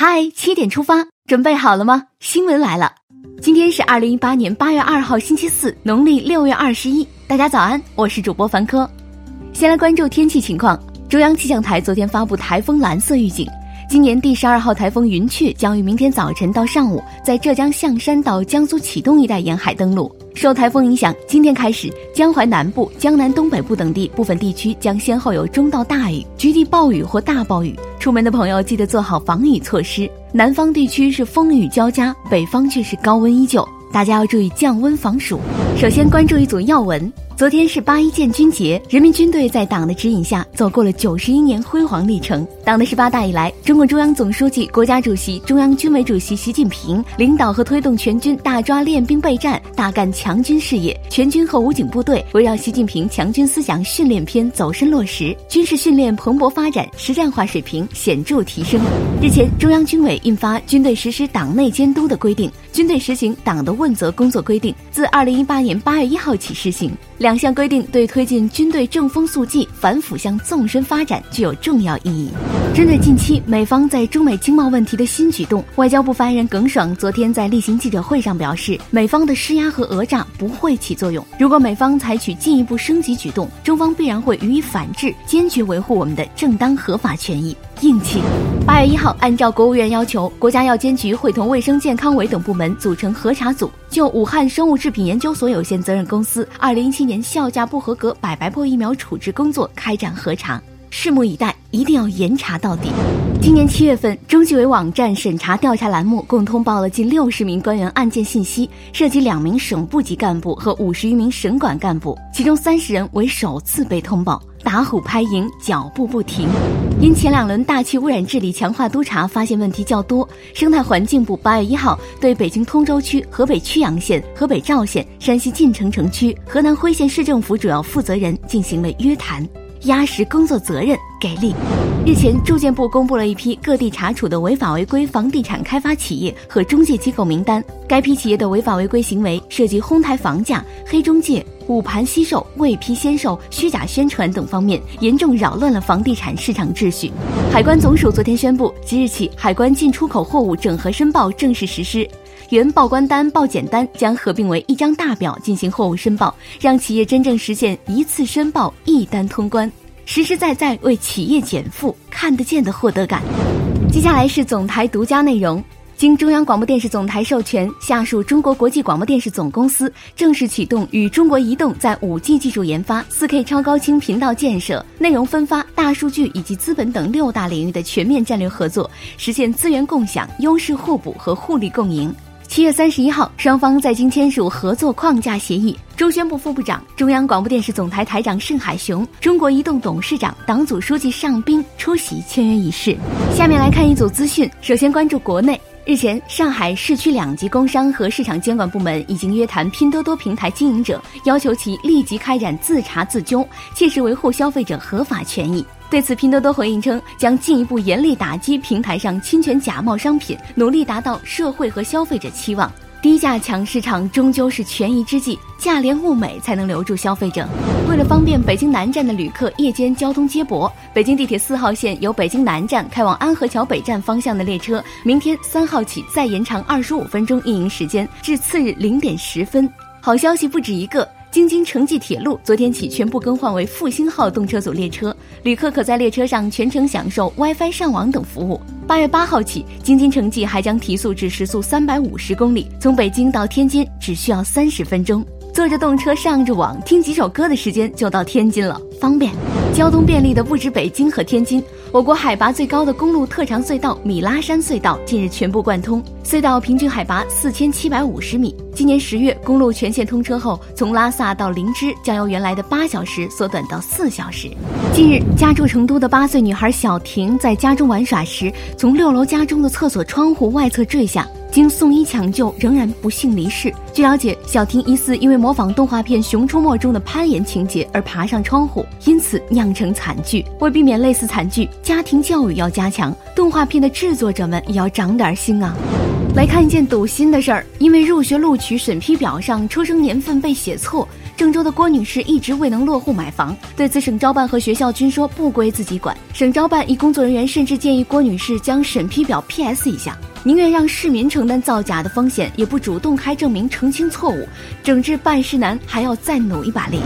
嗨，七点出发，准备好了吗？新闻来了，今天是二零一八年八月二号，星期四，农历六月二十一。大家早安，我是主播凡科。先来关注天气情况，中央气象台昨天发布台风蓝色预警，今年第十二号台风云雀将于明天早晨到上午在浙江象山到江苏启东一带沿海登陆。受台风影响，今天开始，江淮南部、江南东北部等地部分地区将先后有中到大雨，局地暴雨或大暴雨。出门的朋友记得做好防雨措施。南方地区是风雨交加，北方却是高温依旧，大家要注意降温防暑。首先关注一组要闻。昨天是八一建军节，人民军队在党的指引下走过了九十一年辉煌历程。党的十八大以来，中共中央总书记、国家主席、中央军委主席习近平领导和推动全军大抓练兵备战，大干强军事业。全军和武警部队围绕习近平强军思想训练篇走深落实，军事训练蓬勃发展，实战化水平显著提升。日前，中央军委印发《军队实施党内监督的规定》，军队实行党的问责工作规定，自二零一八年八月一号起施行。两两项规定对推进军队正风肃纪、反腐向纵深发展具有重要意义。针对近期美方在中美经贸问题的新举动，外交部发言人耿爽昨天在例行记者会上表示，美方的施压和讹诈不会起作用。如果美方采取进一步升级举动，中方必然会予以反制，坚决维护我们的正当合法权益。硬气。八月一号，按照国务院要求，国家药监局会同卫生健康委等部门组成核查组，就武汉生物制品研究所有限责任公司二零一七年效价不合格百白破疫苗处置工作开展核查，拭目以待，一定要严查到底。今年七月份，中纪委网站审查调查栏目共通报了近六十名官员案件信息，涉及两名省部级干部和五十余名省管干部，其中三十人为首次被通报。打虎拍蝇，脚步不停。因前两轮大气污染治理强化督查发现问题较多，生态环境部八月一号对北京通州区、河北曲阳县、河北赵县、山西晋城城区、河南辉县市政府主要负责人进行了约谈，压实工作责任，给力。日前，住建部公布了一批各地查处的违法违规房地产开发企业和中介机构名单，该批企业的违法违规行为涉及哄抬房价、黑中介。捂盘惜售、未批先售、虚假宣传等方面，严重扰乱了房地产市场秩序。海关总署昨天宣布，即日起，海关进出口货物整合申报正式实施，原报关单、报检单将合并为一张大表进行货物申报，让企业真正实现一次申报、一单通关，实实在在为企业减负，看得见的获得感。接下来是总台独家内容。经中央广播电视总台授权，下属中国国际广播电视总公司正式启动与中国移动在 5G 技术研发、4K 超高清频道建设、内容分发、大数据以及资本等六大领域的全面战略合作，实现资源共享、优势互补和互利共赢。七月三十一号，双方在京签署合作框架协议。中宣部副部长、中央广播电视总台台长盛海雄、中国移动董事长、党组书记尚斌出席签约仪式。下面来看一组资讯，首先关注国内。日前，上海市区两级工商和市场监管部门已经约谈拼多多平台经营者，要求其立即开展自查自纠，切实维护消费者合法权益。对此，拼多多回应称，将进一步严厉打击平台上侵权假冒商品，努力达到社会和消费者期望。低价抢市场终究是权宜之计，价廉物美才能留住消费者。为了方便北京南站的旅客夜间交通接驳，北京地铁四号线由北京南站开往安河桥北站方向的列车，明天三号起再延长二十五分钟运营时间至次日零点十分。好消息不止一个。京津城际铁路昨天起全部更换为复兴号动车组列车，旅客可在列车上全程享受 WiFi 上网等服务。八月八号起，京津城际还将提速至时速三百五十公里，从北京到天津只需要三十分钟。坐着动车上着网，听几首歌的时间就到天津了，方便。交通便利的不止北京和天津，我国海拔最高的公路特长隧道米拉山隧道近日全部贯通，隧道平均海拔四千七百五十米。今年十月，公路全线通车后，从拉萨到林芝将由原来的八小时缩短到四小时。近日，家住成都的八岁女孩小婷在家中玩耍时，从六楼家中的厕所窗户外侧坠下。经送医抢救，仍然不幸离世。据了解，小婷疑似因为模仿动画片《熊出没》中的攀岩情节而爬上窗户，因此酿成惨剧。为避免类似惨剧，家庭教育要加强，动画片的制作者们也要长点心啊。来看一件堵心的事儿，因为入学录取审批表上出生年份被写错，郑州的郭女士一直未能落户买房。对此，省招办和学校均说不归自己管。省招办一工作人员甚至建议郭女士将审批表 PS 一下，宁愿让市民承担造假的风险，也不主动开证明澄清错误。整治办事难，还要再努一把力。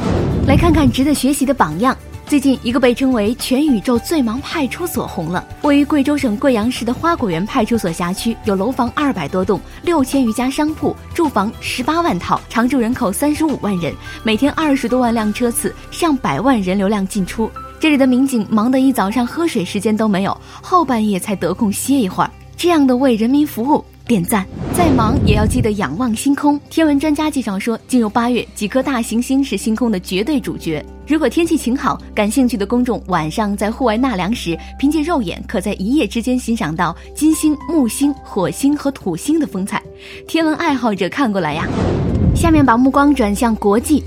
来看看值得学习的榜样。最近，一个被称为“全宇宙最忙派出所”红了。位于贵州省贵阳市的花果园派出所辖区，有楼房二百多栋，六千余家商铺，住房十八万套，常住人口三十五万人，每天二十多万辆车次，上百万人流量进出。这里的民警忙得一早上喝水时间都没有，后半夜才得空歇一会儿。这样的为人民服务。点赞，再忙也要记得仰望星空。天文专家介绍说，进入八月，几颗大行星是星空的绝对主角。如果天气晴好，感兴趣的公众晚上在户外纳凉时，凭借肉眼可在一夜之间欣赏到金星、木星、火星和土星的风采。天文爱好者看过来呀！下面把目光转向国际。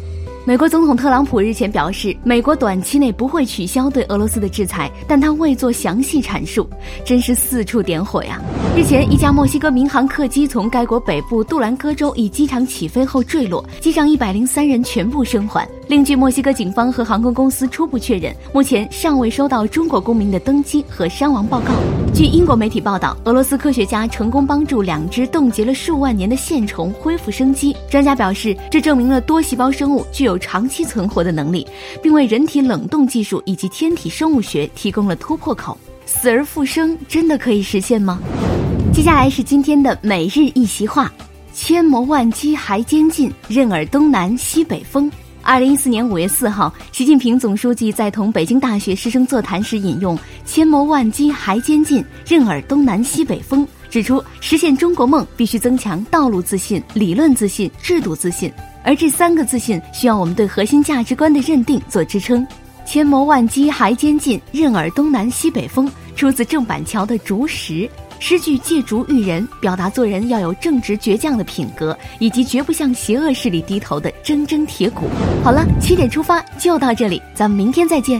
美国总统特朗普日前表示，美国短期内不会取消对俄罗斯的制裁，但他未做详细阐述，真是四处点火呀！日前，一架墨西哥民航客机从该国北部杜兰戈州一机场起飞后坠落，机上一百零三人全部生还。另据墨西哥警方和航空公司初步确认，目前尚未收到中国公民的登机和伤亡报告。据英国媒体报道，俄罗斯科学家成功帮助两只冻结了数万年的线虫恢复生机。专家表示，这证明了多细胞生物具有长期存活的能力，并为人体冷冻技术以及天体生物学提供了突破口。死而复生真的可以实现吗？接下来是今天的每日一席话：千磨万击还坚劲，任尔东南西北风。二零一四年五月四号，习近平总书记在同北京大学师生座谈时引用“千磨万击还坚劲，任尔东南西北风”，指出实现中国梦必须增强道路自信、理论自信、制度自信，而这三个自信需要我们对核心价值观的认定做支撑。“千磨万击还坚劲，任尔东南西北风”出自郑板桥的《竹石》。诗句借竹喻人，表达做人要有正直倔强的品格，以及绝不向邪恶势力低头的铮铮铁骨。好了，七点出发就到这里，咱们明天再见。